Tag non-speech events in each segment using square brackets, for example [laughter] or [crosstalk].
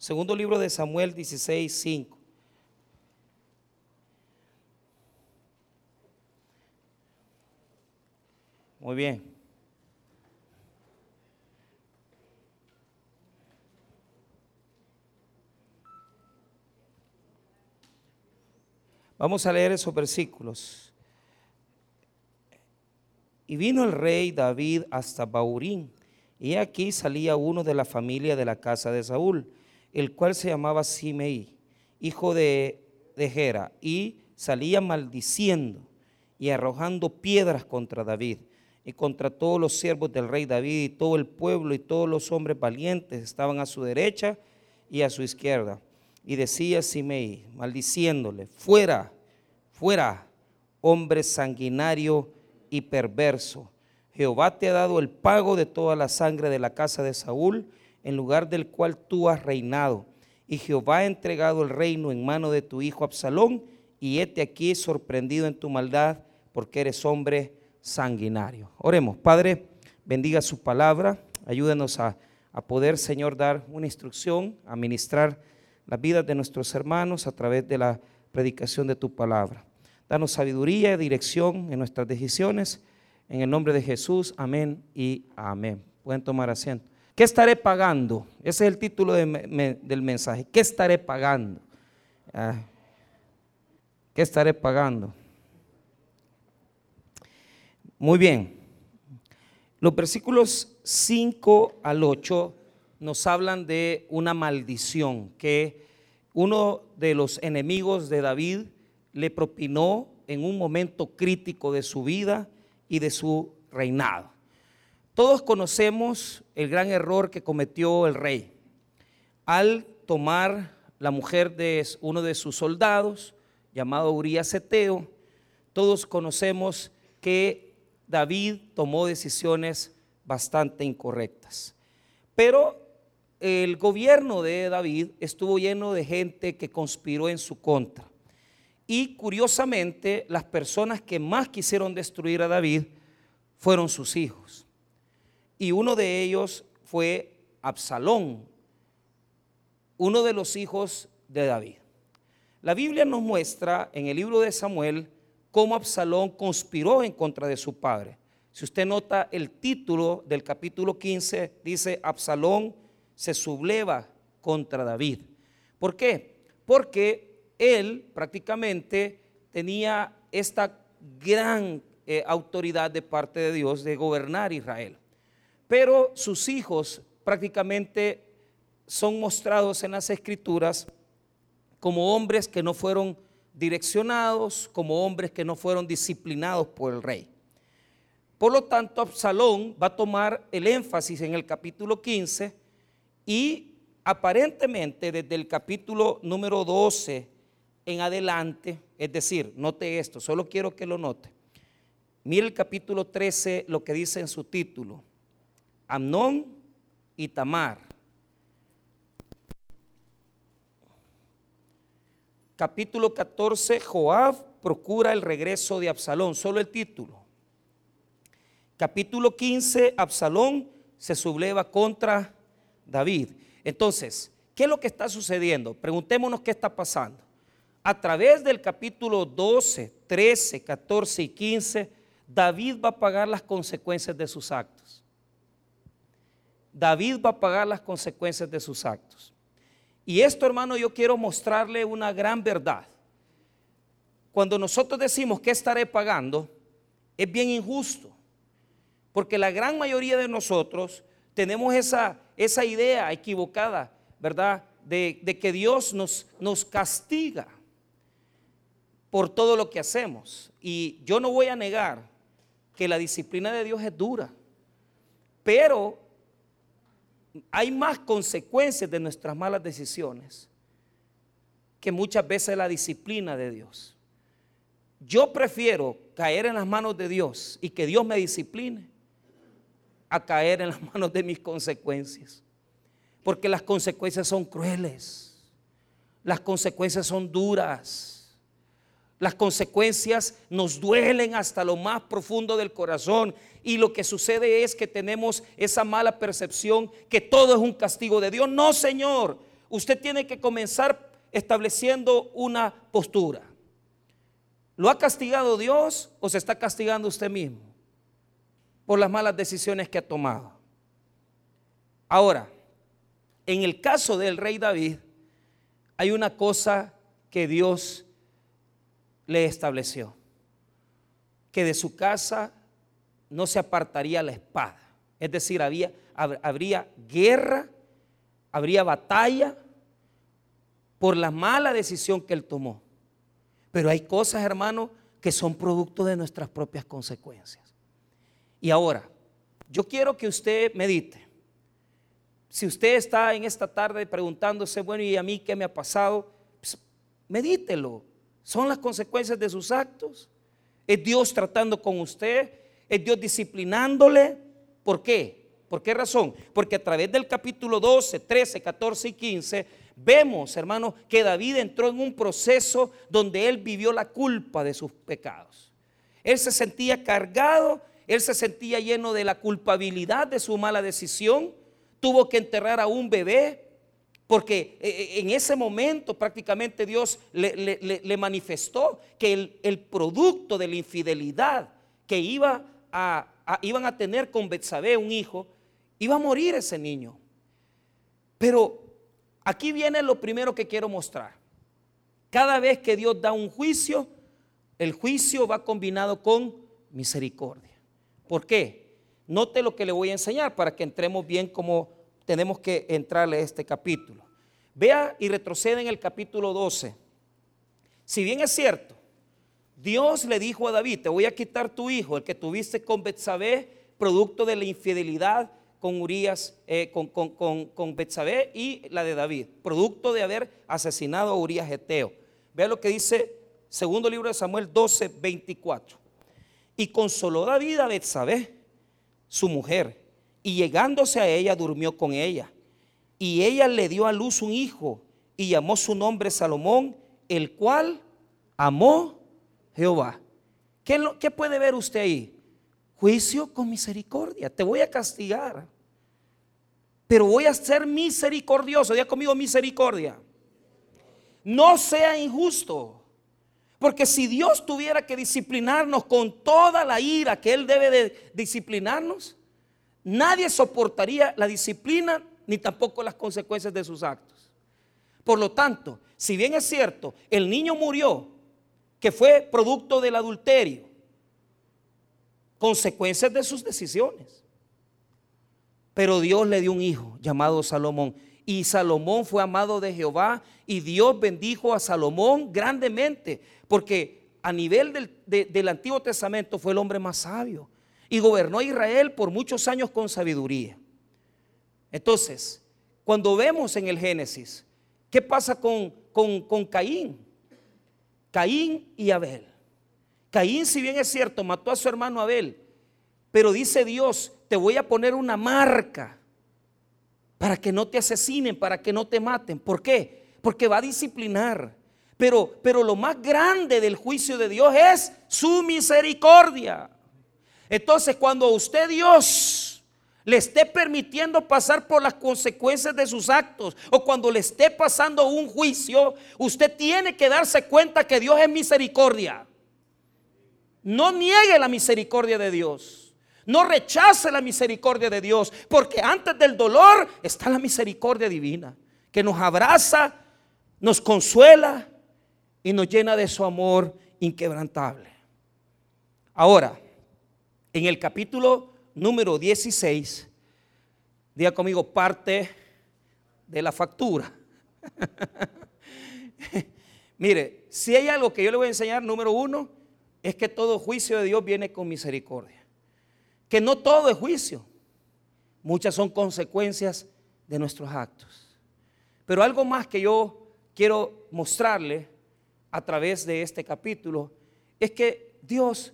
Segundo libro de Samuel 16, 5. Muy bien. Vamos a leer esos versículos. Y vino el rey David hasta Baurín, y aquí salía uno de la familia de la casa de Saúl, el cual se llamaba Simei, hijo de, de Gera, y salía maldiciendo y arrojando piedras contra David y contra todos los siervos del rey David y todo el pueblo y todos los hombres valientes estaban a su derecha y a su izquierda. Y decía Simei, maldiciéndole, fuera, fuera, hombre sanguinario y perverso. Jehová te ha dado el pago de toda la sangre de la casa de Saúl, en lugar del cual tú has reinado. Y Jehová ha entregado el reino en mano de tu hijo Absalón, y este aquí sorprendido en tu maldad, porque eres hombre sanguinario. Oremos, Padre, bendiga su palabra, ayúdenos a, a poder, Señor, dar una instrucción, a ministrar las vidas de nuestros hermanos a través de la predicación de tu palabra. Danos sabiduría y dirección en nuestras decisiones. En el nombre de Jesús, amén y amén. Pueden tomar asiento. ¿Qué estaré pagando? Ese es el título del mensaje. ¿Qué estaré pagando? Ah, ¿Qué estaré pagando? Muy bien. Los versículos 5 al 8 nos hablan de una maldición que uno de los enemigos de David le propinó en un momento crítico de su vida y de su reinado. Todos conocemos el gran error que cometió el rey al tomar la mujer de uno de sus soldados, llamado Urias Eteo. Todos conocemos que David tomó decisiones bastante incorrectas. Pero el gobierno de David estuvo lleno de gente que conspiró en su contra. Y curiosamente, las personas que más quisieron destruir a David fueron sus hijos. Y uno de ellos fue Absalón, uno de los hijos de David. La Biblia nos muestra en el libro de Samuel cómo Absalón conspiró en contra de su padre. Si usted nota el título del capítulo 15, dice Absalón se subleva contra David. ¿Por qué? Porque él prácticamente tenía esta gran eh, autoridad de parte de Dios de gobernar Israel. Pero sus hijos prácticamente son mostrados en las escrituras como hombres que no fueron direccionados, como hombres que no fueron disciplinados por el rey. Por lo tanto, Absalón va a tomar el énfasis en el capítulo 15 y aparentemente desde el capítulo número 12 en adelante, es decir, note esto, solo quiero que lo note. Mire el capítulo 13, lo que dice en su título. Amnón y Tamar. Capítulo 14, Joab procura el regreso de Absalón, solo el título. Capítulo 15, Absalón se subleva contra David. Entonces, ¿qué es lo que está sucediendo? Preguntémonos qué está pasando. A través del capítulo 12, 13, 14 y 15, David va a pagar las consecuencias de sus actos. David va a pagar las consecuencias de sus actos. Y esto, hermano, yo quiero mostrarle una gran verdad. Cuando nosotros decimos que estaré pagando, es bien injusto. Porque la gran mayoría de nosotros tenemos esa, esa idea equivocada, ¿verdad? De, que Dios nos, nos castiga por todo lo que hacemos. Y yo no voy a negar que la disciplina de Dios es dura, pero hay más consecuencias de nuestras malas decisiones que muchas veces la disciplina de Dios. Yo prefiero caer en las manos de Dios y que Dios me discipline a caer en las [laughs] manos de mis consecuencias. Porque las consecuencias son crueles. Las consecuencias son duras. Las consecuencias nos duelen hasta lo más profundo del corazón. Y lo que sucede es que tenemos esa mala percepción que todo es un castigo de Dios. No, Señor. usted tiene que comenzar estableciendo una postura. ¿Lo ha castigado Dios o se está castigando usted mismo por las malas decisiones que ha tomado? Ahora, en el caso del rey David, hay una cosa que Dios le estableció, que de su casa no se apartaría la espada. Es decir, había, habría guerra, habría batalla por la mala decisión que él tomó. Pero hay cosas, hermano, que son producto de nuestras propias consecuencias. Y ahora, yo quiero que usted medite. Si usted está en esta tarde preguntándose, bueno, ¿y a mí qué me ha pasado? Pues, medítelo. ¿Son las consecuencias de sus actos? ¿Es Dios tratando con usted? ¿Es Dios disciplinándole? ¿Por qué? ¿Por qué razón? Porque a través del capítulo 12, 13, 14 y 15 vemos, hermano, que David entró en un proceso donde él vivió la culpa de sus pecados. Él se sentía cargado, él se sentía lleno de la culpabilidad de su mala decisión, tuvo que enterrar a un bebé, porque eh, eh, en ese momento prácticamente Dios le, manifestó que el, producto de la infidelidad que iba a, iban a tener con Betsabé, un hijo, iba a morir ese niño. Pero aquí viene lo primero que quiero mostrar. Cada vez que Dios da un juicio, el juicio va combinado con misericordia. ¿Por qué? Note lo que le voy a enseñar para que entremos bien como tenemos que entrarle a este capítulo. Vea y retrocede en el capítulo 12. Si bien es cierto, Dios le dijo a David, te voy a quitar tu hijo, el que tuviste con Betsabé, producto de la infidelidad con Urias, eh, con, con, Betsabé y la de David, producto de haber asesinado a Urias Geteo. Vea lo que dice segundo libro de Samuel 12, 24. Y consoló David a Betsabé, su mujer, y llegándose a ella durmió con ella. Y ella le dio a luz un hijo y llamó su nombre Salomón, el cual amó Jehová. ¿Qué, ¿Qué, puede ver usted ahí? Juicio con misericordia. Te voy a castigar. Pero voy a ser misericordioso. Diga conmigo misericordia. No sea injusto. Porque si Dios tuviera que disciplinarnos con toda la ira que Él debe de disciplinarnos, Nadie soportaría la disciplina ni tampoco las consecuencias de sus actos. Por lo tanto, si bien es cierto, el niño murió, que fue producto del adulterio, consecuencias de sus decisiones. Pero Dios le dio un hijo llamado Salomón. Y Salomón fue amado de Jehová y Dios bendijo a Salomón grandemente, porque a nivel del, del Antiguo Testamento fue el hombre más sabio y gobernó a Israel por muchos años con sabiduría. Entonces, cuando vemos en el Génesis, ¿qué pasa con, con, Caín? Caín y Abel. Caín, si bien es cierto, mató a su hermano Abel, pero dice Dios, te voy a poner una marca para que no te asesinen, para que no te maten. ¿Por qué? Porque va a disciplinar. Pero, pero lo más grande del juicio de Dios es su misericordia. Entonces, cuando usted Dios le esté permitiendo pasar por las consecuencias de sus actos o cuando le esté pasando un juicio, usted tiene que darse cuenta que Dios es misericordia. No niegue la misericordia de Dios. No rechace la misericordia de Dios, porque antes del dolor está la misericordia divina, que nos abraza, nos consuela y nos llena de su amor inquebrantable. Ahora, en el capítulo número 16, diga conmigo, parte de la factura. [laughs] Mire, si hay algo que yo le voy a enseñar, número uno, es que todo juicio de Dios viene con misericordia. Que no todo es juicio. Muchas son consecuencias de nuestros actos. Pero algo más que yo quiero mostrarle a través de este capítulo es que Dios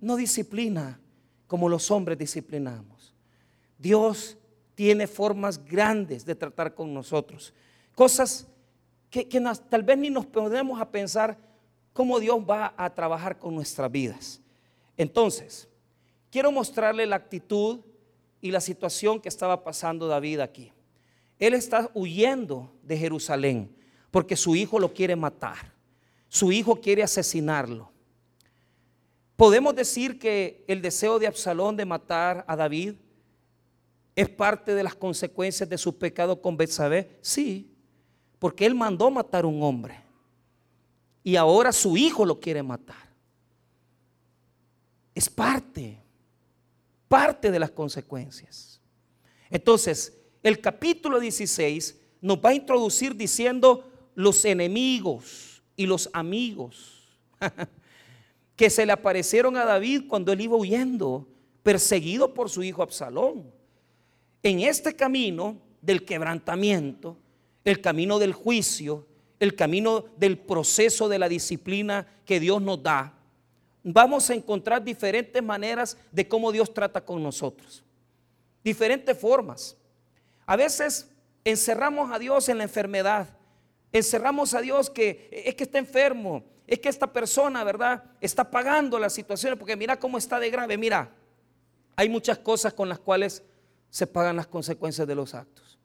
no disciplina como los hombres disciplinamos. Dios tiene formas grandes de tratar con nosotros. Cosas que, tal vez ni nos podemos a pensar cómo Dios va a trabajar con nuestras vidas. Entonces, quiero mostrarle la actitud y la situación que estaba pasando David aquí. él está huyendo de Jerusalén porque su hijo lo quiere matar. Su hijo quiere asesinarlo. Podemos decir que el deseo de Absalón de matar a David es parte de las consecuencias de su pecado con Betsabé. Sí, porque él mandó matar a un hombre y ahora su hijo lo quiere matar. Es parte, parte de las consecuencias. Entonces, el capítulo 16 nos va a introducir diciendo los enemigos y los amigos [laughs] que se le aparecieron a David cuando él iba huyendo, perseguido por su hijo Absalón. En este camino del quebrantamiento, el camino del juicio, el camino del proceso de la disciplina que Dios nos da, vamos a encontrar diferentes maneras de cómo Dios trata con nosotros. Diferentes formas. A veces encerramos a Dios en la enfermedad. Encerramos a Dios que es que está enfermo, es que esta persona, ¿verdad? Está pagando las situaciones porque mira cómo está de grave. Mira, hay muchas cosas con las cuales se pagan las consecuencias de los actos.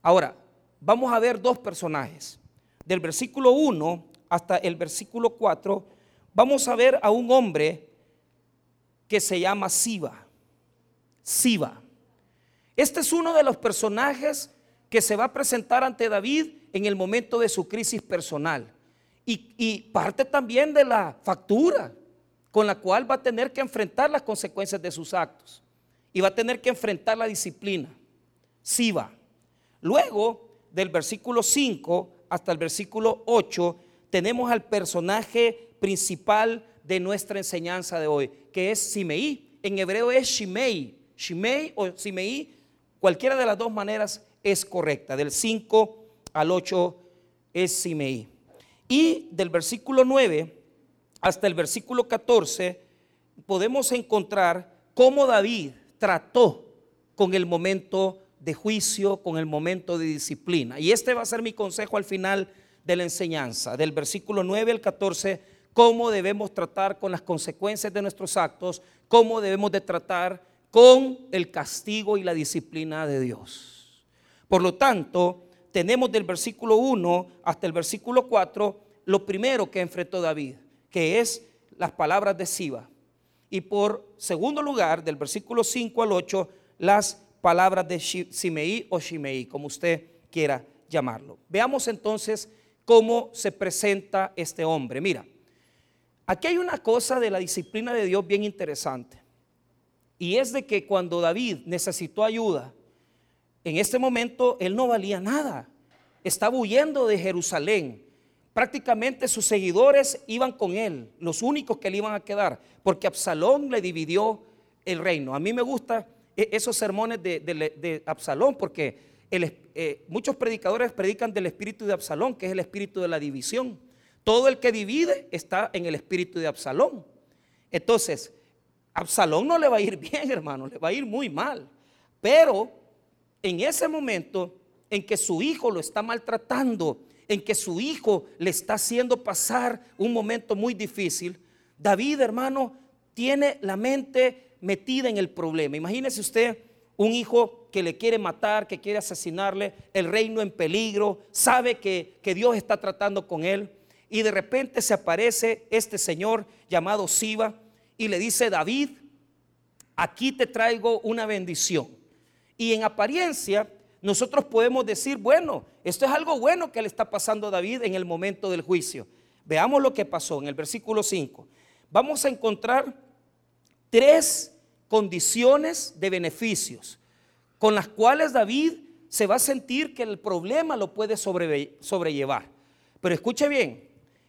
Ahora, vamos a ver dos personajes. Del versículo 1 hasta el versículo 4, vamos a ver a un hombre que se llama Siba. Siba. Este es uno de los personajes que se va a presentar ante David en el momento de su crisis personal. Y, parte también de la factura con la cual va a tener que enfrentar las consecuencias de sus actos. Y va a tener que enfrentar la disciplina. Siba. Luego, del versículo 5 hasta el versículo 8, tenemos al personaje principal de nuestra enseñanza de hoy, que es Simeí. En hebreo es Shimei. Shimei o Simeí, cualquiera de las dos maneras es correcta. Del 5 al 8 es Simeí. Y del versículo 9 hasta el versículo 14 podemos encontrar cómo David trató con el momento de juicio, con el momento de disciplina. Y este va a ser mi consejo al final de la enseñanza, del versículo 9 al 14, cómo debemos tratar con las consecuencias de nuestros actos, cómo debemos de tratar con el castigo y la disciplina de Dios. Por lo tanto, tenemos del versículo 1 hasta el versículo 4 lo primero que enfrentó David, que es las palabras de Siba. Y por segundo lugar, del versículo 5 al 8, las palabras de Simeí o Shimei, como usted quiera llamarlo. Veamos entonces cómo se presenta este hombre. Mira, aquí hay una cosa de la disciplina de Dios bien interesante. Y es de que cuando David necesitó ayuda, en este momento él no valía nada. Estaba huyendo de Jerusalén. Prácticamente sus seguidores iban con él, los únicos que le iban a quedar, porque Absalón le dividió el reino. A mí me gusta e-, esos sermones de, Absalón, porque eh, muchos predicadores predican del espíritu de Absalón, que es el espíritu de la división. Todo el que divide está en el espíritu de Absalón. Entonces, Absalón no le va a ir [laughs] bien, hermano, le va a ir muy mal. Pero en ese momento en que su hijo lo está maltratando, en que su hijo le está haciendo pasar un momento muy difícil, David, hermano, tiene la mente metida en el problema. Imagínese usted un hijo que le quiere matar, que quiere asesinarle, el reino en peligro, sabe que, que Dios está tratando con él y de repente se aparece este señor llamado Siba y le dice, David, aquí te traigo una bendición. Y en apariencia nosotros podemos decir, bueno, esto es algo bueno que le está pasando a David en el momento del juicio. Veamos lo que pasó en el versículo 5. Vamos a encontrar tres condiciones de beneficios con las cuales David se va a sentir que el problema lo puede sobrellevar. Pero escuche bien,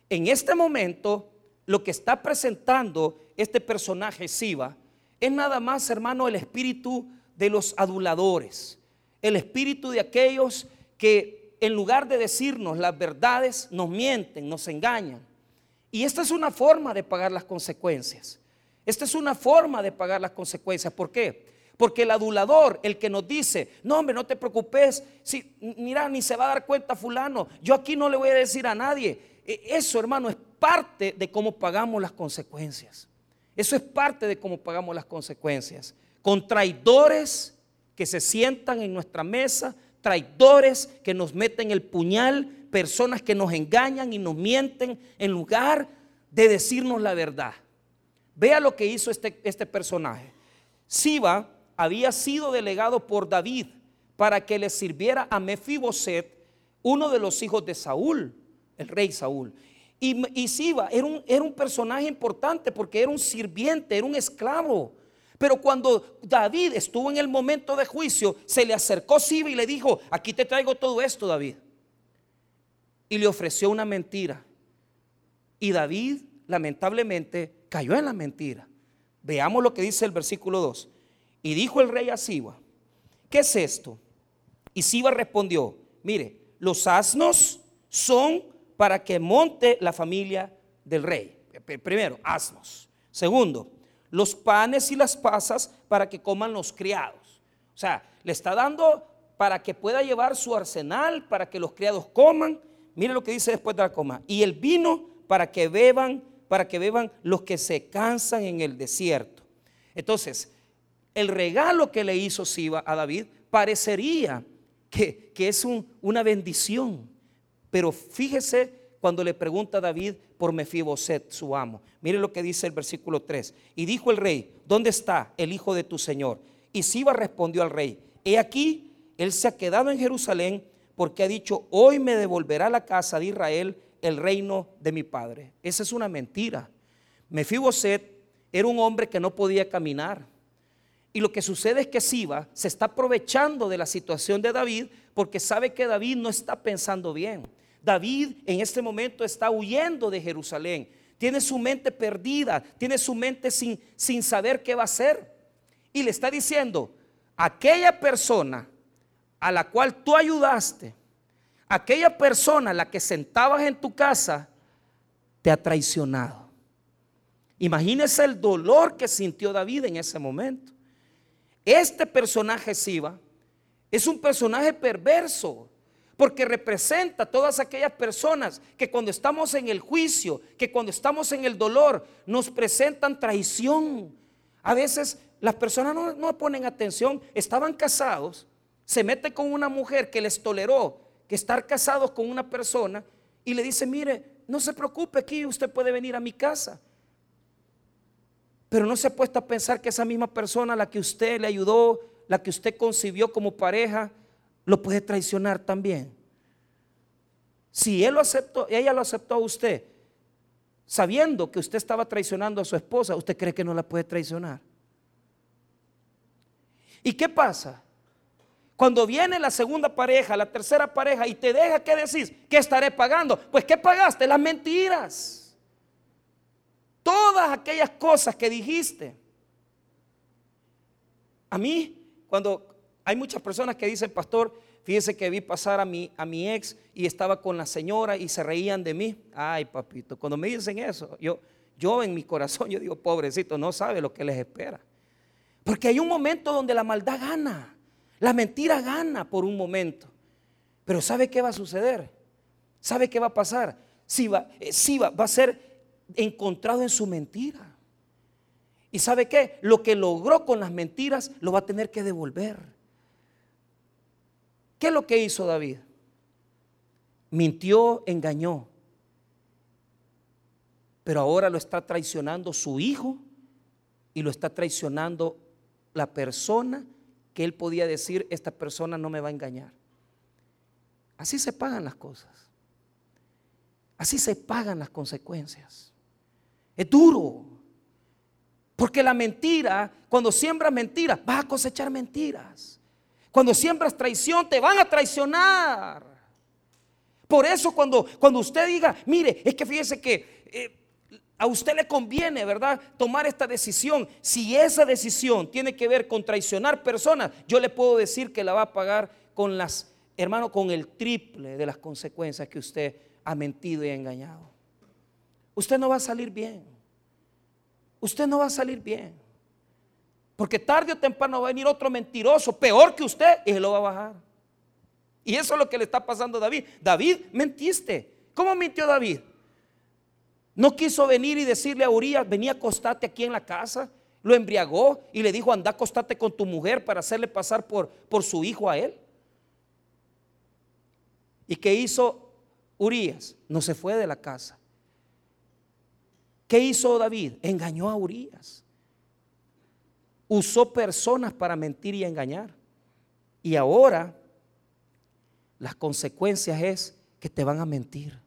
en este momento lo que está presentando este personaje Siba es nada más, hermano, el espíritu de los aduladores, el espíritu de aquellos que en lugar de decirnos las verdades, nos mienten, nos engañan. Y esta es una forma de pagar las consecuencias. Esta es una forma de pagar las consecuencias. ¿Por qué? Porque el adulador, el que nos dice, no hombre, no te preocupes, si, mira, ni se va a dar cuenta fulano, yo aquí no le voy a decir a nadie. E, eso, hermano, es parte de cómo pagamos las consecuencias. Eso es parte de cómo pagamos las consecuencias. Con traidores que se sientan en nuestra mesa traidores que nos meten el puñal, personas que nos engañan y nos mienten en lugar de decirnos la verdad. Vea lo que hizo este, este personaje. Siba había sido delegado por David para que le sirviera a Mefiboset, uno de los hijos de Saúl, el rey Saúl. Y, Siba era un, era un personaje importante porque era un sirviente, era un esclavo. Pero cuando David estuvo en el momento de juicio, se le acercó Siba y le dijo, aquí te traigo todo esto, David. Y le ofreció una mentira. Y David, lamentablemente, cayó en la mentira. Veamos lo que dice el versículo 2. Y dijo el rey a Siba, ¿qué es esto? Y Siba respondió, mire, los asnos son para que monte la familia del rey. Primero, asnos. Segundo, los panes y las pasas para que coman los criados. O sea, le está dando para que pueda llevar su arsenal, para que los criados coman. Mire lo que dice después de la coma. Y el vino para que beban, para que beban los que se cansan en el desierto. Entonces, el regalo que le hizo Siba a David parecería que, es una bendición. Pero fíjese cuando le pregunta a David por Mefiboset, su amo. Mire lo que dice el versículo 3. Y dijo el rey, ¿dónde está el hijo de tu señor? Y Siba respondió al rey, he aquí, él se ha quedado en Jerusalén porque ha dicho, hoy me devolverá la casa de Israel el reino de mi padre. Esa es una mentira. Mefiboset era un hombre que no podía caminar. Y lo que sucede es que Siba se está aprovechando de la situación de David porque sabe que David no está pensando bien. David en este momento está huyendo de Jerusalén. Tiene su mente perdida, tiene su mente sin, sin saber qué va a hacer. Y le está diciendo, aquella persona a la cual tú ayudaste, aquella persona a la que sentabas en tu casa, te ha traicionado. Imagínese el dolor que sintió David en ese momento. Este personaje Siba es un personaje perverso porque representa a todas aquellas personas que cuando estamos en el juicio, que cuando estamos en el dolor, nos presentan traición. A veces las personas no, no ponen atención, estaban casados, se mete con una mujer que les toleró que estar casados con una persona y le dice, mire, no se preocupe aquí, usted puede venir a mi casa. Pero no se ha puesto a pensar que esa misma persona la que usted le ayudó, la que usted concibió como pareja, lo puede traicionar también. Si él lo aceptó, ella lo aceptó a usted, sabiendo que usted estaba traicionando a su esposa, ¿usted cree que no la puede traicionar? ¿Y qué pasa? Cuando viene la segunda pareja, la tercera pareja y te deja, ¿qué decís? ¿Qué estaré pagando? Pues ¿qué pagaste? Las mentiras todas aquellas cosas que dijiste. A mí, cuando hay muchas personas que dicen, pastor, fíjese que vi pasar a mi, a mi ex y estaba con la señora y se reían de mí. Ay, papito, cuando me dicen eso, yo, yo en mi corazón, yo digo, pobrecito, no sabe lo que les espera. Porque hay un momento donde la maldad gana, la mentira gana por un momento. Pero ¿sabe qué va a suceder? ¿Sabe qué va a pasar? Si va, si va, va a ser encontrado en su mentira. ¿Y sabe qué? Lo que logró con las mentiras lo va a tener que devolver. ¿Qué es lo que hizo David? Mintió, engañó. Pero ahora lo está traicionando su hijo y lo está traicionando la persona que él podía decir, esta persona no me va a engañar. Así se pagan las cosas. Así se pagan las consecuencias. Es duro. Porque la mentira, cuando siembras mentiras, vas a cosechar mentiras. Cuando siembras traición, te van a traicionar. Por eso cuando, cuando usted diga, mire, es que fíjese que eh, a usted le conviene, ¿verdad? Tomar esta decisión. Si esa decisión tiene que ver con traicionar personas, yo le puedo decir que la va a pagar con las, hermano, con el triple de las consecuencias que usted ha mentido y engañado usted no va a salir bien. Usted no va a salir bien. Porque tarde o temprano va a venir otro mentiroso, peor que usted, y se lo va a bajar. Y eso es lo que le está pasando a David. David, mentiste. ¿Cómo mintió David? No quiso venir y decirle a Urias, venía a acostarte aquí en la casa. Lo embriagó y le dijo, anda acostate con tu mujer para hacerle pasar por, por su hijo a él. ¿Y qué hizo Urias? No se fue de la casa. ¿Qué hizo David? Engañó a Urias. Usó personas para mentir y engañar. Y ahora las consecuencias es que te van a mentir.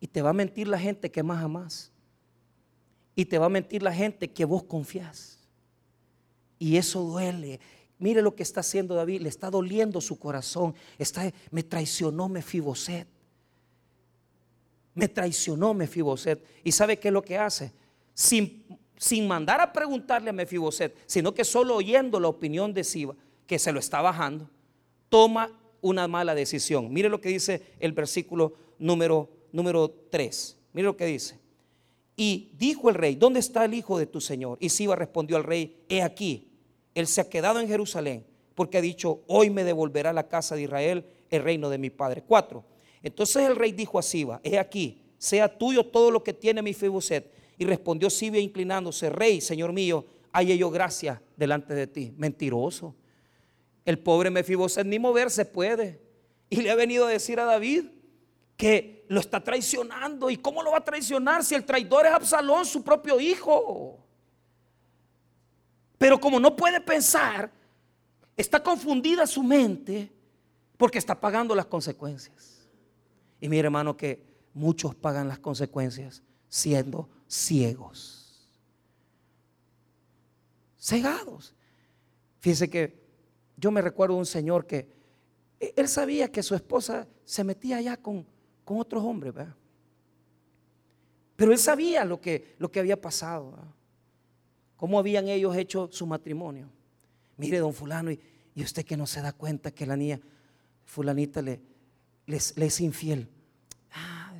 Y te va a mentir la gente que más amas. Y te va a mentir la gente que vos confías. Y eso duele. Mire lo que está haciendo David, le está doliendo su corazón. Está, me traicionó Mefiboset. Me traicionó Mefiboset. ¿Y sabe qué es lo que hace? Sin, sin mandar a preguntarle a Mefiboset, sino que solo oyendo la opinión de Siba, que se lo está bajando, toma una mala decisión. Mire lo que dice el versículo número, número 3. Mire lo que dice. Y dijo el rey, ¿dónde está el hijo de tu señor? Y Siba respondió al rey, he aquí, él se ha quedado en Jerusalén, porque ha dicho, hoy me devolverá la casa de Israel el reino de mi padre. Cuatro. Entonces el rey dijo a Siba, he aquí, sea tuyo todo lo que tiene mi. Y respondió Siba inclinándose, rey, señor mío, haya yo gracia delante de ti. Mentiroso. El pobre Mefiboset ni moverse puede. Y le ha venido a decir a David que lo está traicionando. ¿Y cómo lo va a traicionar si el traidor es Absalón, su propio hijo? Pero como no puede pensar, está confundida su mente porque está pagando las consecuencias. Y mire hermano que muchos pagan las consecuencias siendo ciegos. Cegados. Fíjese que yo me recuerdo un señor que e, él sabía que su esposa se metía allá con, con otros hombres. Pero él sabía lo que, lo que había pasado, cómo habían ellos hecho su matrimonio. Mire, don fulano, y, usted que no se da cuenta que la niña fulanita le, es infiel. Ah,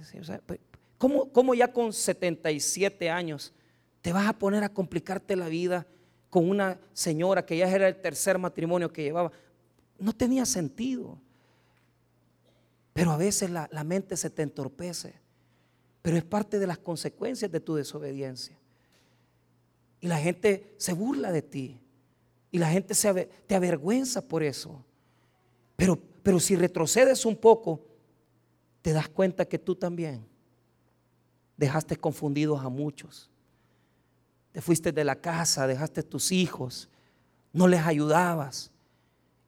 pues, ¿cómo, ¿Cómo ya con 77 años te vas a poner a complicarte la vida? con una señora que ya era el tercer matrimonio que llevaba. No tenía sentido. Pero a veces la, mente se te entorpece. Pero es parte de las consecuencias de tu desobediencia. Y la gente se burla de ti. Y la gente se, te avergüenza por eso. Pero, pero si retrocedes un poco, te das cuenta que tú también dejaste confundidos a muchos te fuiste de la casa, dejaste tus hijos, no les ayudabas.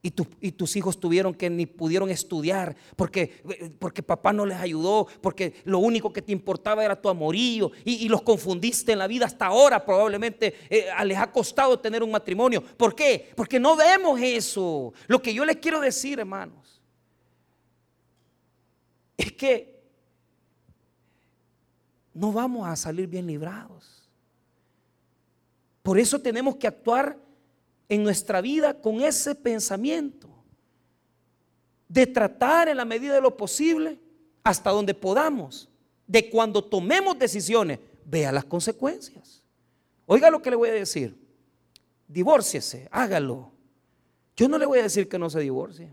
Y, y, tus hijos tuvieron que ni pudieron estudiar porque, porque papá no les ayudó, porque lo único que te importaba era tu amorío y, los confundiste en la vida hasta ahora. Probablemente eh, les ha costado tener un matrimonio. ¿Por qué? Porque no vemos eso. Lo que yo les quiero decir, hermanos, es que no vamos a salir bien librados. Por eso tenemos que actuar en nuestra vida con ese pensamiento de tratar en la medida de lo posible hasta donde podamos, de cuando tomemos decisiones, vea las consecuencias. Oiga lo que le voy a decir, divórciese, hágalo. Yo no le voy a decir que no se divorcie.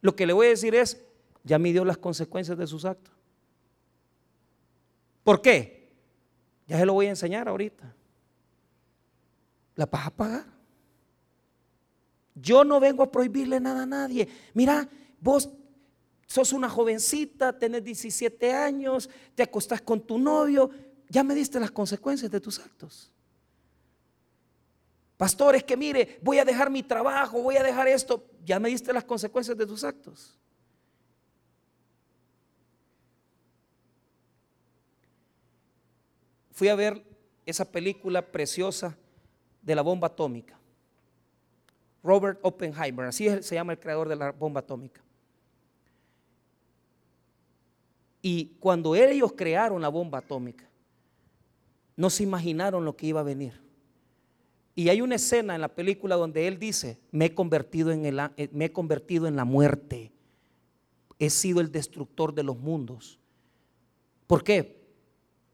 Lo que le voy a decir es, ya midió las consecuencias de sus actos. ¿Por qué? Ya se lo voy a enseñar ahorita la vas a pagar. Yo no vengo a prohibirle nada a nadie. Mira, vos sos una jovencita, tenés 17 años, te acostás con tu novio, ya me diste las consecuencias de tus actos. Pastor, es que mire, voy a dejar mi trabajo, voy a dejar esto, ya me diste las consecuencias de tus actos. Fui a ver esa película preciosa de la bomba atómica. Robert Oppenheimer, así se llama el creador de la bomba atómica. Y cuando ellos crearon la bomba atómica, no se imaginaron lo que iba a venir. Y hay una escena en la película donde él dice, me he convertido en, el, eh, me he convertido en la muerte, he sido el destructor de los mundos. ¿Por qué?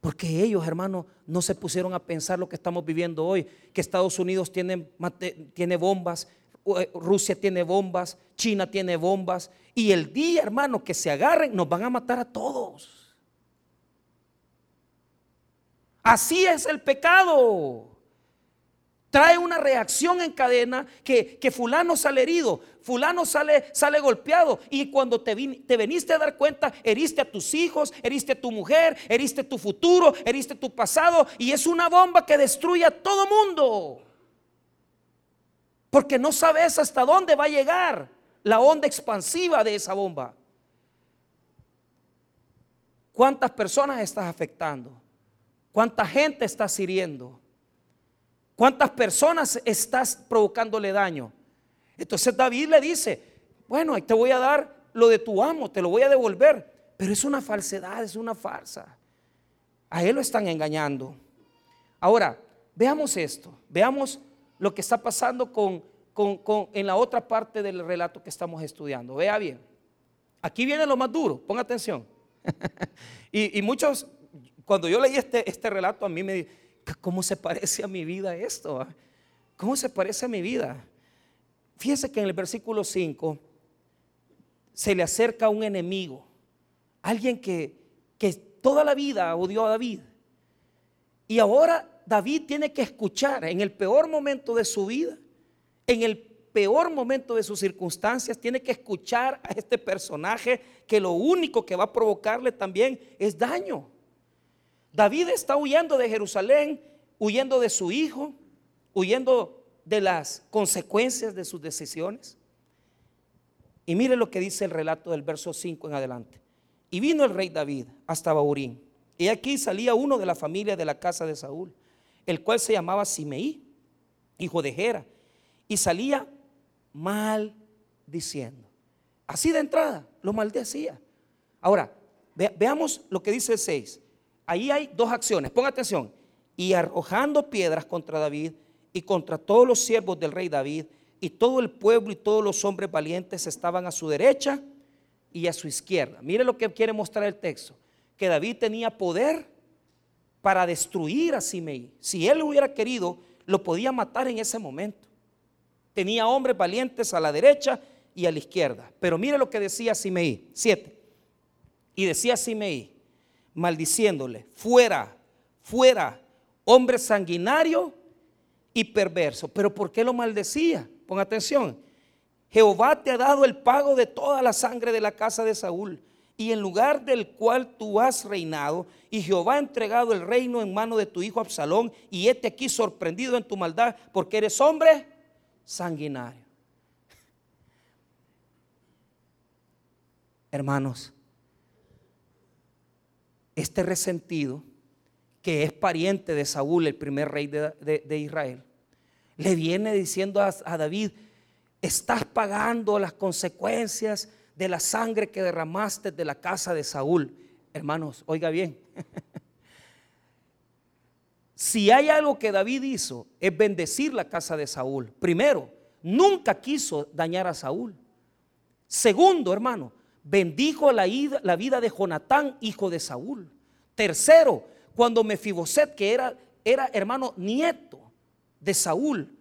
Porque ellos, hermanos, no se pusieron a pensar lo que estamos viviendo hoy, que Estados Unidos tiene, tiene bombas, eh, Rusia tiene bombas, China tiene bombas, y el día, hermano, que se agarren, nos van a matar a todos. Así es el pecado. Trae una reacción en cadena que, que, fulano sale herido, fulano sale, sale golpeado y cuando te, te veniste a dar cuenta, heriste a tus hijos, heriste a tu mujer, heriste tu futuro, heriste tu pasado y es una bomba que destruye a todo mundo. Porque no sabes hasta dónde va a llegar la onda expansiva de esa bomba. ¿Cuántas personas estás afectando? ¿Cuánta gente estás hiriendo? ¿Cuántas personas estás provocándole daño? Entonces David le dice, bueno, te voy a dar lo de tu amo, te lo voy a devolver. Pero es una falsedad, es una farsa. A él lo están engañando. Ahora, veamos esto, veamos lo que está pasando con, en la otra parte del relato que estamos estudiando. Vea bien, aquí viene lo más duro, ponga atención. [laughs] y, y, muchos, cuando yo leí este, este relato, a mí me ¿cómo se parece a mi vida esto? Ah? ¿Cómo se parece a mi vida? Fíjese que en el versículo 5 se le acerca un enemigo, alguien que, que toda la vida odió a David. Y ahora David tiene que escuchar en el peor momento de su vida, en el peor momento de sus circunstancias, tiene que escuchar a este personaje que lo único que va a provocarle también es daño. David está huyendo de Jerusalén, huyendo de su hijo, huyendo de las consecuencias de sus decisiones. Y mire lo que dice el relato del verso 5 en adelante. Y vino el rey David hasta Baurín. Y aquí salía uno de la familia de la casa de Saúl, el cual se llamaba Simeí, hijo de Gera. Y salía mal diciendo. Así de entrada, lo maldecía. Ahora, veamos lo que dice el 6 ahí hay dos acciones. Ponga atención. Y arrojando piedras contra David y contra todos los siervos del rey David, y todo el pueblo y todos los hombres valientes estaban a su derecha y a su izquierda. Mire lo que quiere mostrar el texto, que David tenía poder para destruir a Simei. Si él hubiera querido, lo podía matar en ese momento. Tenía hombres valientes a la derecha y a la izquierda. Pero mire lo que decía Simei, 7. Y decía Simei, maldiciéndole, fuera, fuera, hombre sanguinario y perverso. Pero ¿por qué lo maldecía? Pon atención. Jehová te ha dado el pago de toda la sangre de la casa de Saúl y en lugar del cual tú has reinado, y Jehová ha entregado el reino en mano de tu hijo Absalón, y este aquí sorprendido en tu maldad, porque eres hombre sanguinario. Hermanos, este resentido, que es pariente de Saúl, el primer rey de, Israel, le viene diciendo a, a David, estás pagando las consecuencias de la sangre que derramaste de la casa de Saúl. Hermanos, oiga bien. [laughs] si hay algo que David hizo, es bendecir la casa de Saúl. Primero, nunca quiso dañar a Saúl. Segundo, hermano, bendijo la, la vida de Jonatán, hijo de Saúl. Tercero, cuando Mefiboset, que era, era hermano nieto de Saúl,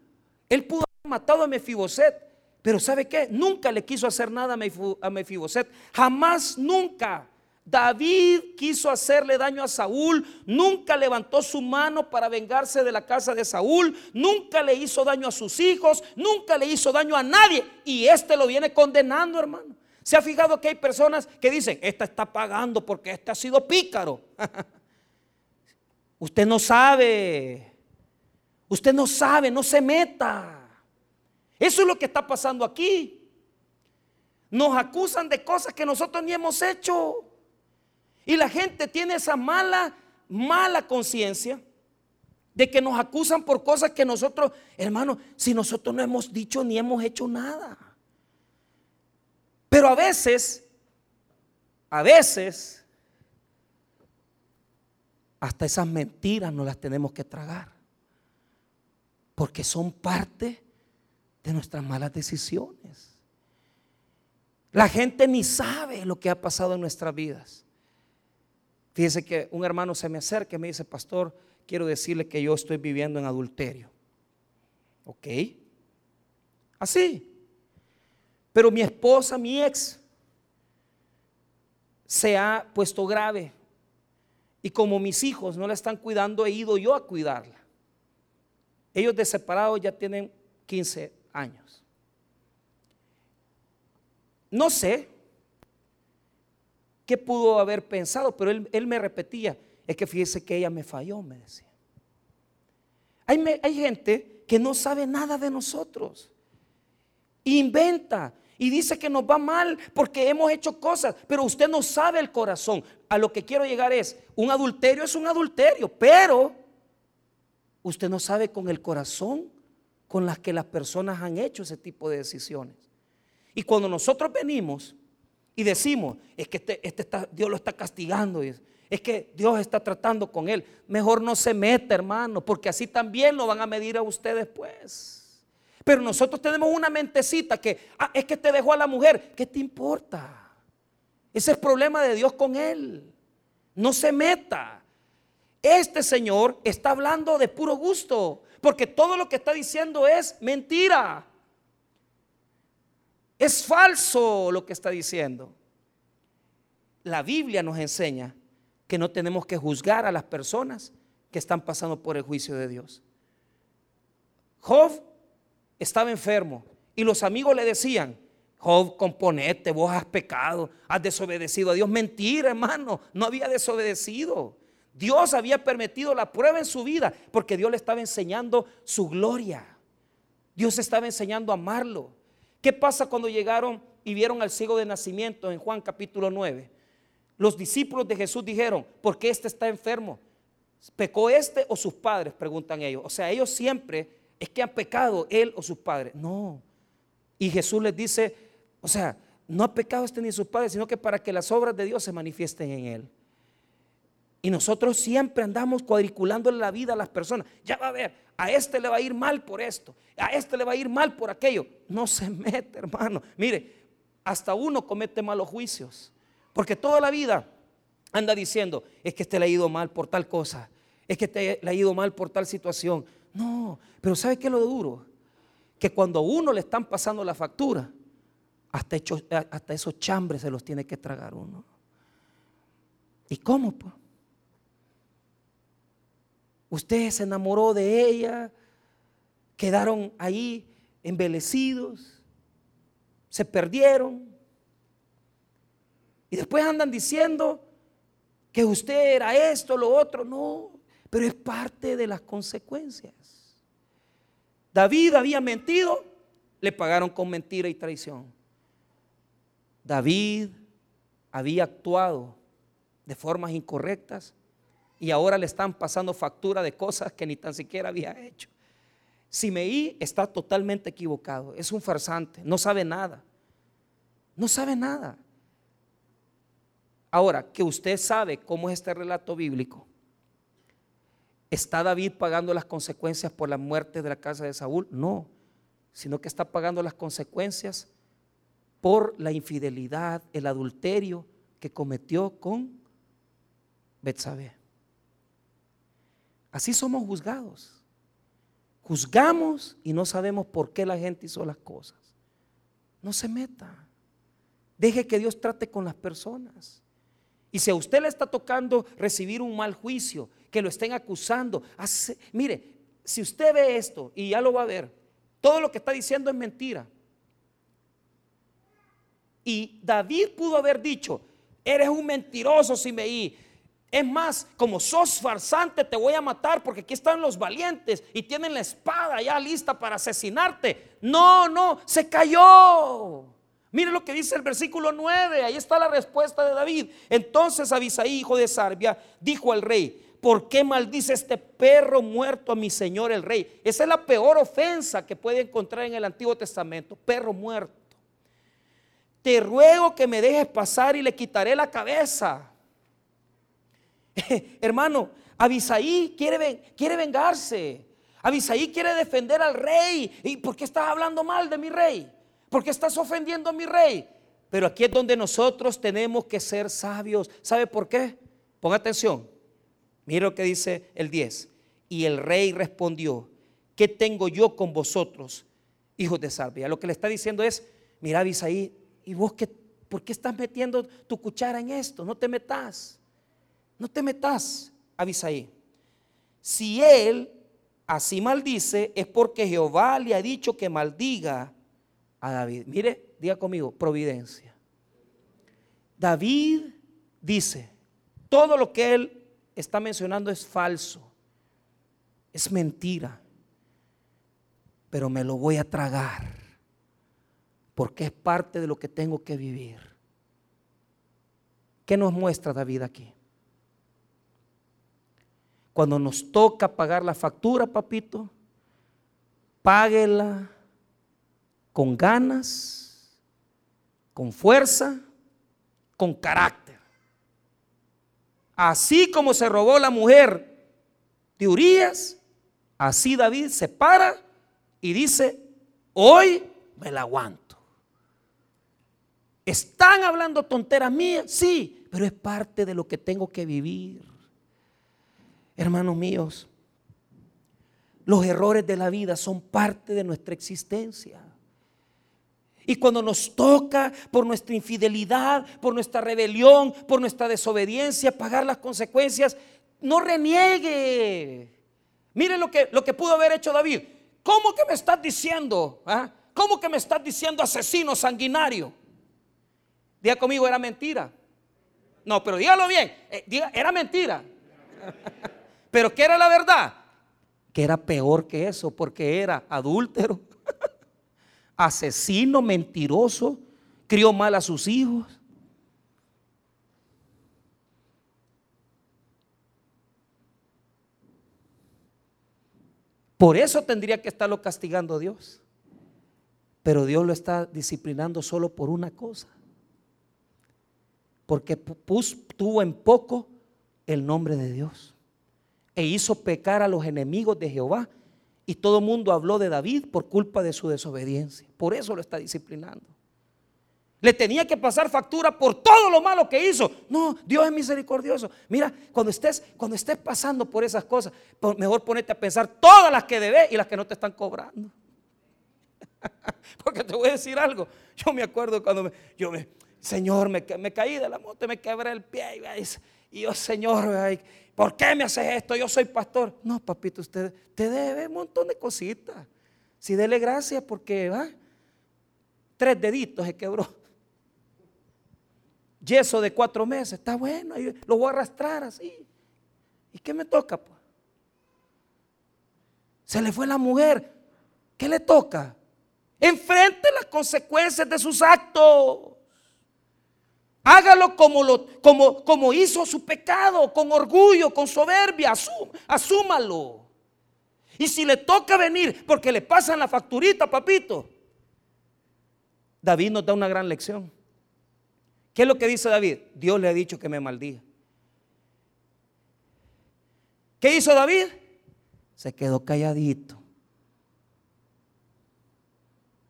él pudo haber matado a Mefiboset, pero ¿sabe qué? Nunca le quiso hacer nada a Mefiboset, jamás, nunca. David quiso hacerle daño a Saúl, nunca levantó su mano para vengarse de la casa de Saúl, nunca le hizo daño a sus hijos, nunca le hizo daño a nadie. Y este lo viene condenando, hermano. ¿Se ha fijado que hay personas que dicen, esta está pagando porque este ha sido pícaro? [laughs] Usted no sabe. Usted no sabe, no se meta. Eso es lo que está pasando aquí. Nos acusan de cosas que nosotros ni hemos hecho. Y la gente tiene esa mala, mala conciencia de que nos acusan por cosas que nosotros, hermano, si nosotros no hemos dicho ni hemos hecho nada. Pero a veces, a veces, hasta esas mentiras no las tenemos que tragar. Porque son parte de nuestras malas decisiones. La gente ni sabe lo que ha pasado en nuestras vidas. Fíjese que un hermano se me acerca y me dice, pastor, quiero decirle que yo estoy viviendo en adulterio. ¿Ok? Así. Pero mi esposa, mi ex, se ha puesto grave. Y como mis hijos no la están cuidando, he ido yo a cuidarla. Ellos de separados ya tienen 15 años. No sé qué pudo haber pensado, pero él, él me repetía, es que fíjese que ella me falló, me decía. Hay, hay gente que no sabe nada de nosotros. Inventa y dice que nos va mal porque hemos hecho cosas, pero usted no sabe el corazón. A lo que quiero llegar es, un adulterio es un adulterio, pero usted no sabe con el corazón con las que las personas han hecho ese tipo de decisiones. Y cuando nosotros venimos y decimos, es que este, este está, Dios lo está castigando, es, es que Dios está tratando con él, mejor no se meta, hermano, porque así también lo van a medir a usted después. Pero nosotros tenemos una mentecita que, ah, es que te dejó a la mujer, ¿qué te importa? Ese es el problema de Dios con él. No se meta. Este Señor está hablando de puro gusto. Porque todo lo que está diciendo es mentira. Es falso lo que está diciendo. La Biblia nos enseña que no tenemos que juzgar a las personas que están pasando por el juicio de Dios. Job estaba enfermo y los amigos le decían, Job, componete, vos has pecado, has desobedecido a Dios. Mentira, hermano, no había desobedecido. Dios había permitido la prueba en su vida porque Dios le estaba enseñando su gloria. Dios estaba enseñando a amarlo. ¿Qué pasa cuando llegaron y vieron al ciego de nacimiento en Juan capítulo 9? Los discípulos de Jesús dijeron, ¿por qué este está enfermo? ¿Pecó este o sus padres? Preguntan ellos. O sea, ellos siempre es que han pecado él o sus padres. No. Y Jesús les dice, o sea, no ha pecado este ni sus padres, sino que para que las obras de Dios se manifiesten en él. Y nosotros siempre andamos cuadriculando la vida a las personas. Ya va a ver, a este le va a ir mal por esto, a este le va a ir mal por aquello. No se [laughs] mete, hermano. Mire, hasta uno comete malos juicios. Porque toda la vida anda diciendo, es que este le ha ido mal por tal cosa, es que este le ha ido mal por tal situación. No, pero ¿sabe qué es lo duro? Que cuando a uno le están pasando la factura, hasta, hasta esos chambres se los tiene que tragar uno. ¿Y cómo? Pues? Usted se enamoró de ella, quedaron ahí embelecidos, se perdieron. Y después andan diciendo que usted era esto, lo otro. No, pero es parte de las consecuencias. David había mentido, le pagaron con mentira y traición. David había actuado de formas incorrectas y ahora le están pasando factura de cosas que ni tan siquiera había hecho. Simeí está totalmente equivocado, es un farsante, no sabe nada, no sabe nada. Ahora, que usted sabe cómo es este relato bíblico, ¿está David pagando las consecuencias por la muerte de la casa de Saúl? No, sino que está pagando las consecuencias por la infidelidad, el adulterio que cometió con Betsabé. Así somos juzgados. Juzgamos y no sabemos por qué la gente hizo las cosas. No se meta. Deje que Dios trate con las personas. Y si a usted le está tocando recibir un mal juicio, que lo estén acusando, mire, si usted ve esto y ya lo va a ver, todo lo que está diciendo es mentira. Y David pudo haber dicho, eres un mentiroso, Simeí, es más, como sos farsante, te voy a matar porque aquí están los valientes y tienen la espada ya lista para asesinarte. No, no, se cayó. Mire lo que dice el versículo 9, ahí está la respuesta de David. Entonces Abisaí, hijo de Sarbia, dijo al rey, ¿por qué maldice este perro muerto a mi señor el rey? Esa es la peor ofensa que puede encontrar en el Antiguo Testamento, perro muerto. Te ruego que me dejes pasar y le quitaré la cabeza. [laughs] Hermano, Abisaí quiere, vengarse. Abisaí quiere defender al rey. ¿Y por qué estás hablando mal de mi rey? ¿Por qué estás ofendiendo a mi rey? Pero aquí es donde nosotros tenemos que ser sabios. ¿Sabe por qué? Ponga atención. Mira lo que dice el 10. Y el rey respondió, ¿qué tengo yo con vosotros, hijos de Salvia? Lo que le está diciendo es, mira Abisaí, ¿y vos qué, por qué estás metiendo tu cuchara en esto? No te metas. No te metas, Abisaí. Si él así maldice es porque Jehová le ha dicho que maldiga a David. Mire, diga conmigo, providencia. David dice, todo lo que él está mencionando es falso, es mentira, pero me lo voy a tragar porque es parte de lo que tengo que vivir. ¿Qué nos muestra David aquí? Cuando nos toca pagar la factura, papito, páguela con ganas, con fuerza, con carácter. Así como se robó la mujer de Urias, así David se para y dice, hoy me la aguanto. ¿Están hablando tonteras mías? Sí, pero es parte de lo que tengo que vivir. Hermanos míos, los errores de la vida son parte de nuestra existencia. Y cuando nos toca por nuestra infidelidad, por nuestra rebelión, por nuestra desobediencia, pagar las consecuencias, no reniegue. Miren lo que, lo que pudo haber hecho David. ¿Cómo que me estás diciendo? Ah? ¿Cómo que me estás diciendo asesino sanguinario? Diga conmigo, era mentira. No, pero dígalo bien. Eh, era mentira. [laughs] Pero ¿qué era la verdad? Que era peor que eso, porque era adúltero, asesino, mentiroso, crió mal a sus hijos. Por eso tendría que estarlo castigando Dios. Pero Dios lo está disciplinando solo por una cosa. Porque tuvo en poco el nombre de Dios e hizo pecar a los enemigos de Jehová. Y todo el mundo habló de David por culpa de su desobediencia. Por eso lo está disciplinando. Le tenía que pasar factura por todo lo malo que hizo. No, Dios es misericordioso. Mira, cuando estés, cuando estés pasando por esas cosas, mejor ponete a pensar todas las que debes y las que no te están cobrando. [laughs] Porque te voy a decir algo. Yo me acuerdo cuando me, yo me, Señor, me, me caí de la moto me quebré el pie. Y, y yo, Señor, ¿Por qué me haces esto? Yo soy pastor. No, papito, usted te debe un montón de cositas. Si dele gracias porque va. Tres deditos se quebró. Yeso de cuatro meses, está bueno, lo voy a arrastrar así. ¿Y qué me toca? Pues? Se le fue la mujer. ¿Qué le toca? Enfrente las consecuencias de sus actos. Hágalo como, lo, como, como hizo su pecado, con orgullo, con soberbia, asúmalo. Y si le toca venir porque le pasan la facturita, papito, David nos da una gran lección. ¿Qué es lo que dice David? Dios le ha dicho que me maldiga. ¿Qué hizo David? Se quedó calladito.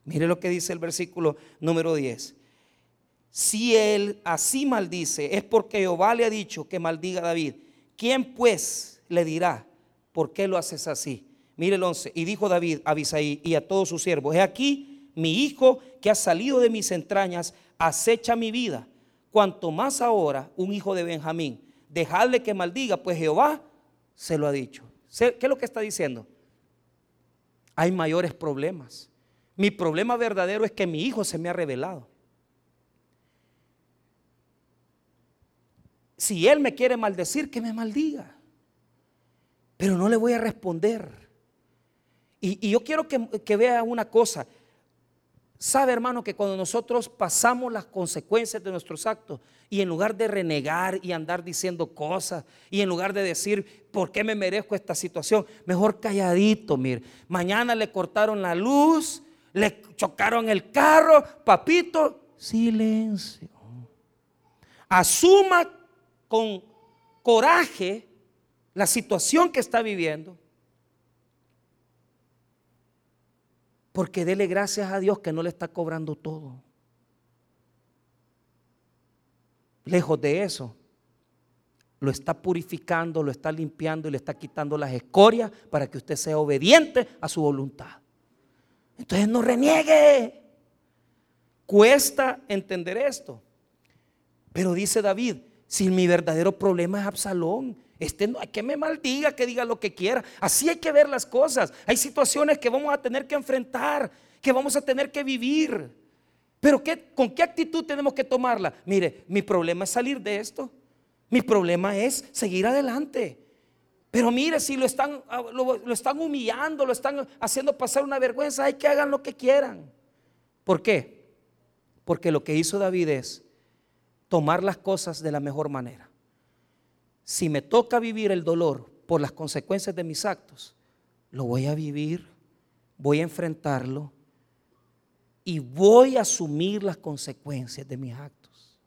Mire lo que dice el versículo número 10. Si él así maldice, es porque Jehová le ha dicho que maldiga a David. ¿Quién pues le dirá, por qué lo haces así? Mire el 11. Y dijo David a Abisaí y a todos sus siervos, he aquí mi hijo que ha salido de mis entrañas acecha mi vida. Cuanto más ahora un hijo de Benjamín, dejadle que maldiga, pues Jehová se lo ha dicho. ¿Qué es lo que está diciendo? Hay mayores problemas. Mi problema verdadero es que mi hijo se me ha revelado. Si él me quiere maldecir, que me maldiga. Pero no le voy a responder. Y, yo quiero que, vea una cosa. Sabe, hermano, que cuando nosotros pasamos las consecuencias de nuestros actos y en lugar de renegar y andar diciendo cosas y en lugar de decir, ¿por qué me merezco esta situación? Mejor calladito, mire. Mañana le cortaron la luz, le chocaron el carro, papito, silencio. Asuma con coraje la situación que está viviendo. Porque dele gracias a Dios que no le está cobrando todo. Lejos de eso, lo está purificando, lo está limpiando y le está quitando las escorias para que usted sea obediente a su voluntad. Entonces no reniegue. Cuesta entender esto. Pero dice David, si mi verdadero problema es Absalón, Este no que me maldiga, que diga lo que quiera. Así hay que ver las cosas. Hay situaciones que vamos a tener que enfrentar, que vamos a tener que vivir. Pero ¿qué, ¿con qué actitud tenemos que tomarla? Mire, mi problema es salir de esto. Mi problema es seguir adelante. Pero mire, si lo están, ah, lo, están humillando, lo están haciendo pasar una vergüenza, hay que hagan lo que quieran. ¿Por qué? Porque lo que hizo David es tomar las cosas de la mejor manera. Si me toca vivir el dolor por las consecuencias de mis actos, lo voy a vivir, voy a enfrentarlo y voy a asumir las consecuencias de mis actos.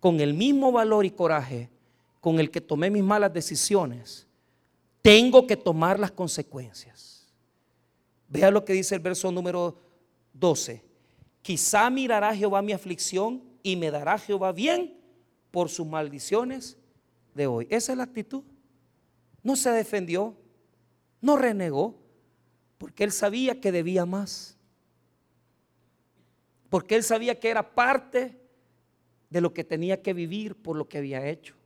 Con el mismo valor y coraje con el que tomé mis malas decisiones, tengo que tomar las consecuencias. Vea lo que dice el verso número 12. Quizá mirará Jehová mi aflicción y me dará Jehová bien por sus maldiciones de hoy. Esa es la actitud. No se defendió, no renegó, porque él sabía que debía más. Porque él sabía que era parte de lo que tenía que vivir por lo que había hecho.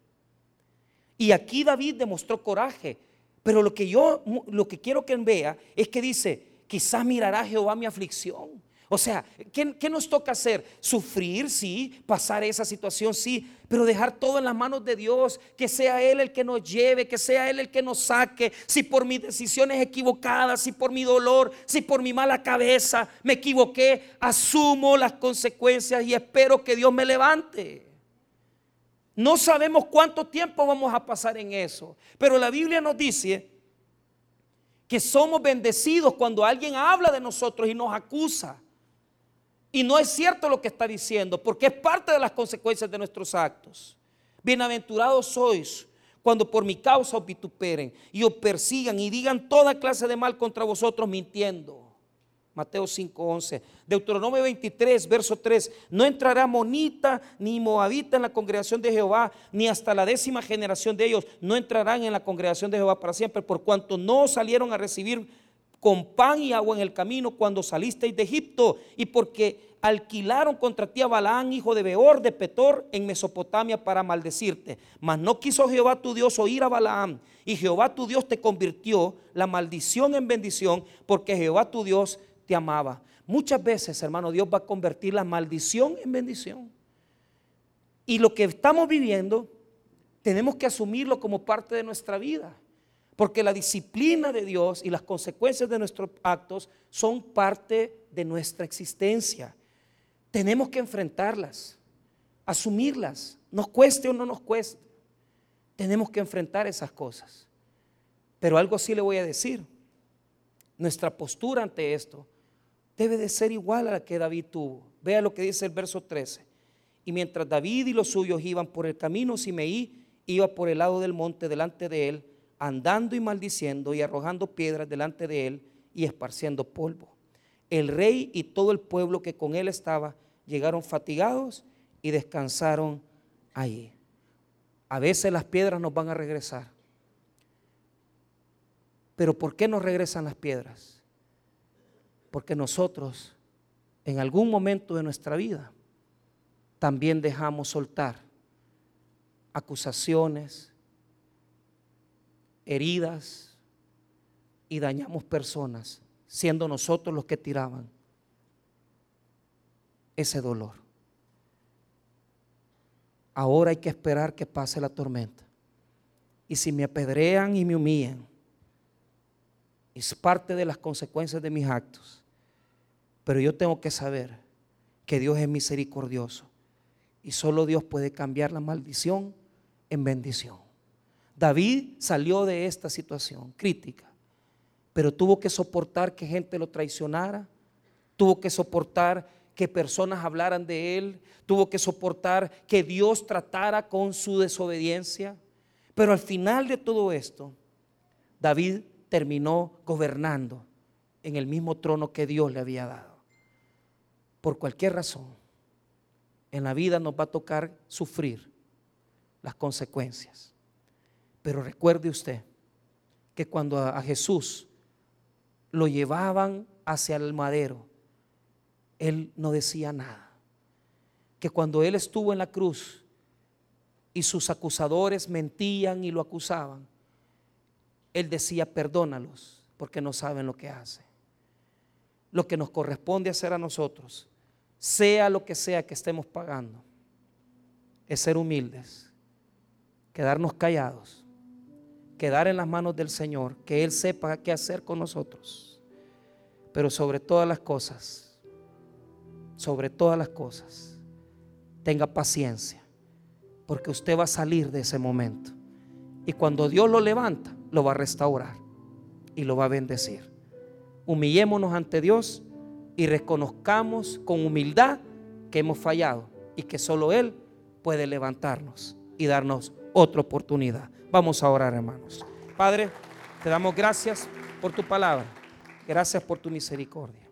Y aquí David demostró coraje. Pero lo que yo, lo que quiero que vea es que dice, quizás mirará Jehová mi aflicción. O sea, ¿qué, nos toca hacer? Sufrir, sí, pasar esa situación, sí, pero dejar todo en las manos de Dios, que sea Él el que nos lleve, que sea Él el que nos saque. Si por mis decisiones equivocadas, si por mi dolor, si por mi mala cabeza me equivoqué, asumo las consecuencias y espero que Dios me levante. No sabemos cuánto tiempo vamos a pasar en eso, pero la Biblia nos dice que somos bendecidos cuando alguien habla de nosotros y nos acusa. Y no es cierto lo que está diciendo, porque es parte de las consecuencias de nuestros actos. Bienaventurados sois cuando por mi causa os vituperen y os persigan y digan toda clase de mal contra vosotros mintiendo. Mateo 5:11. Deuteronomio 23, verso 3. No entrará monita ni moabita en la congregación de Jehová, ni hasta la décima generación de ellos no entrarán en la congregación de Jehová para siempre, por cuanto no salieron a recibir con pan y agua en el camino cuando salisteis de Egipto, y porque alquilaron contra ti a Balaán, hijo de Beor, de Petor, en Mesopotamia para maldecirte. Mas no quiso Jehová tu Dios oír a Balaam, y Jehová tu Dios te convirtió la maldición en bendición, porque Jehová tu Dios amaba. Muchas veces, hermano, Dios va a convertir la maldición en bendición. Y lo que estamos viviendo, tenemos que asumirlo como parte de nuestra vida. Porque la disciplina de Dios y las consecuencias de nuestros actos son parte de nuestra existencia. Tenemos que enfrentarlas, asumirlas, nos cueste o no nos cueste. Tenemos que enfrentar esas cosas. Pero algo sí le voy a decir. Nuestra postura ante esto debe de ser igual a la que David tuvo. Vea lo que dice el verso 13. Y mientras David y los suyos iban por el camino, Simeí iba por el lado del monte delante de él, andando y maldiciendo y arrojando piedras delante de él y esparciendo polvo. El rey y todo el pueblo que con él estaba llegaron fatigados y descansaron allí. A veces las piedras nos van a regresar. Pero ¿por qué nos regresan las piedras? Porque nosotros en algún momento de nuestra vida también dejamos soltar acusaciones, heridas y dañamos personas, siendo nosotros los que tiraban ese dolor. Ahora hay que esperar que pase la tormenta. Y si me apedrean y me humillan, es parte de las consecuencias de mis actos. Pero yo tengo que saber que Dios es misericordioso y solo Dios puede cambiar la maldición en bendición. David salió de esta situación crítica, pero tuvo que soportar que gente lo traicionara, tuvo que soportar que personas hablaran de él, tuvo que soportar que Dios tratara con su desobediencia. Pero al final de todo esto, David terminó gobernando en el mismo trono que Dios le había dado por cualquier razón, en la vida nos va a tocar sufrir las consecuencias. Pero recuerde usted que cuando a Jesús lo llevaban hacia el madero, Él no decía nada. Que cuando Él estuvo en la cruz, y sus acusadores mentían y lo acusaban, Él decía, perdónalos porque no saben lo que hacen. Lo que nos corresponde hacer a nosotros, sea lo que sea que estemos pagando, es ser humildes, quedarnos callados, quedar en las manos del Señor, que Él sepa qué hacer con nosotros. Pero sobre todas las cosas, sobre todas las cosas, tenga paciencia, porque usted va a salir de ese momento. Y cuando Dios lo levanta, lo va a restaurar y lo va a bendecir. Humillémonos ante Dios y reconozcamos con humildad que hemos fallado y que solo Él puede levantarnos y darnos otra oportunidad. Vamos a orar, hermanos. Padre, te damos gracias por tu palabra. Gracias por tu misericordia.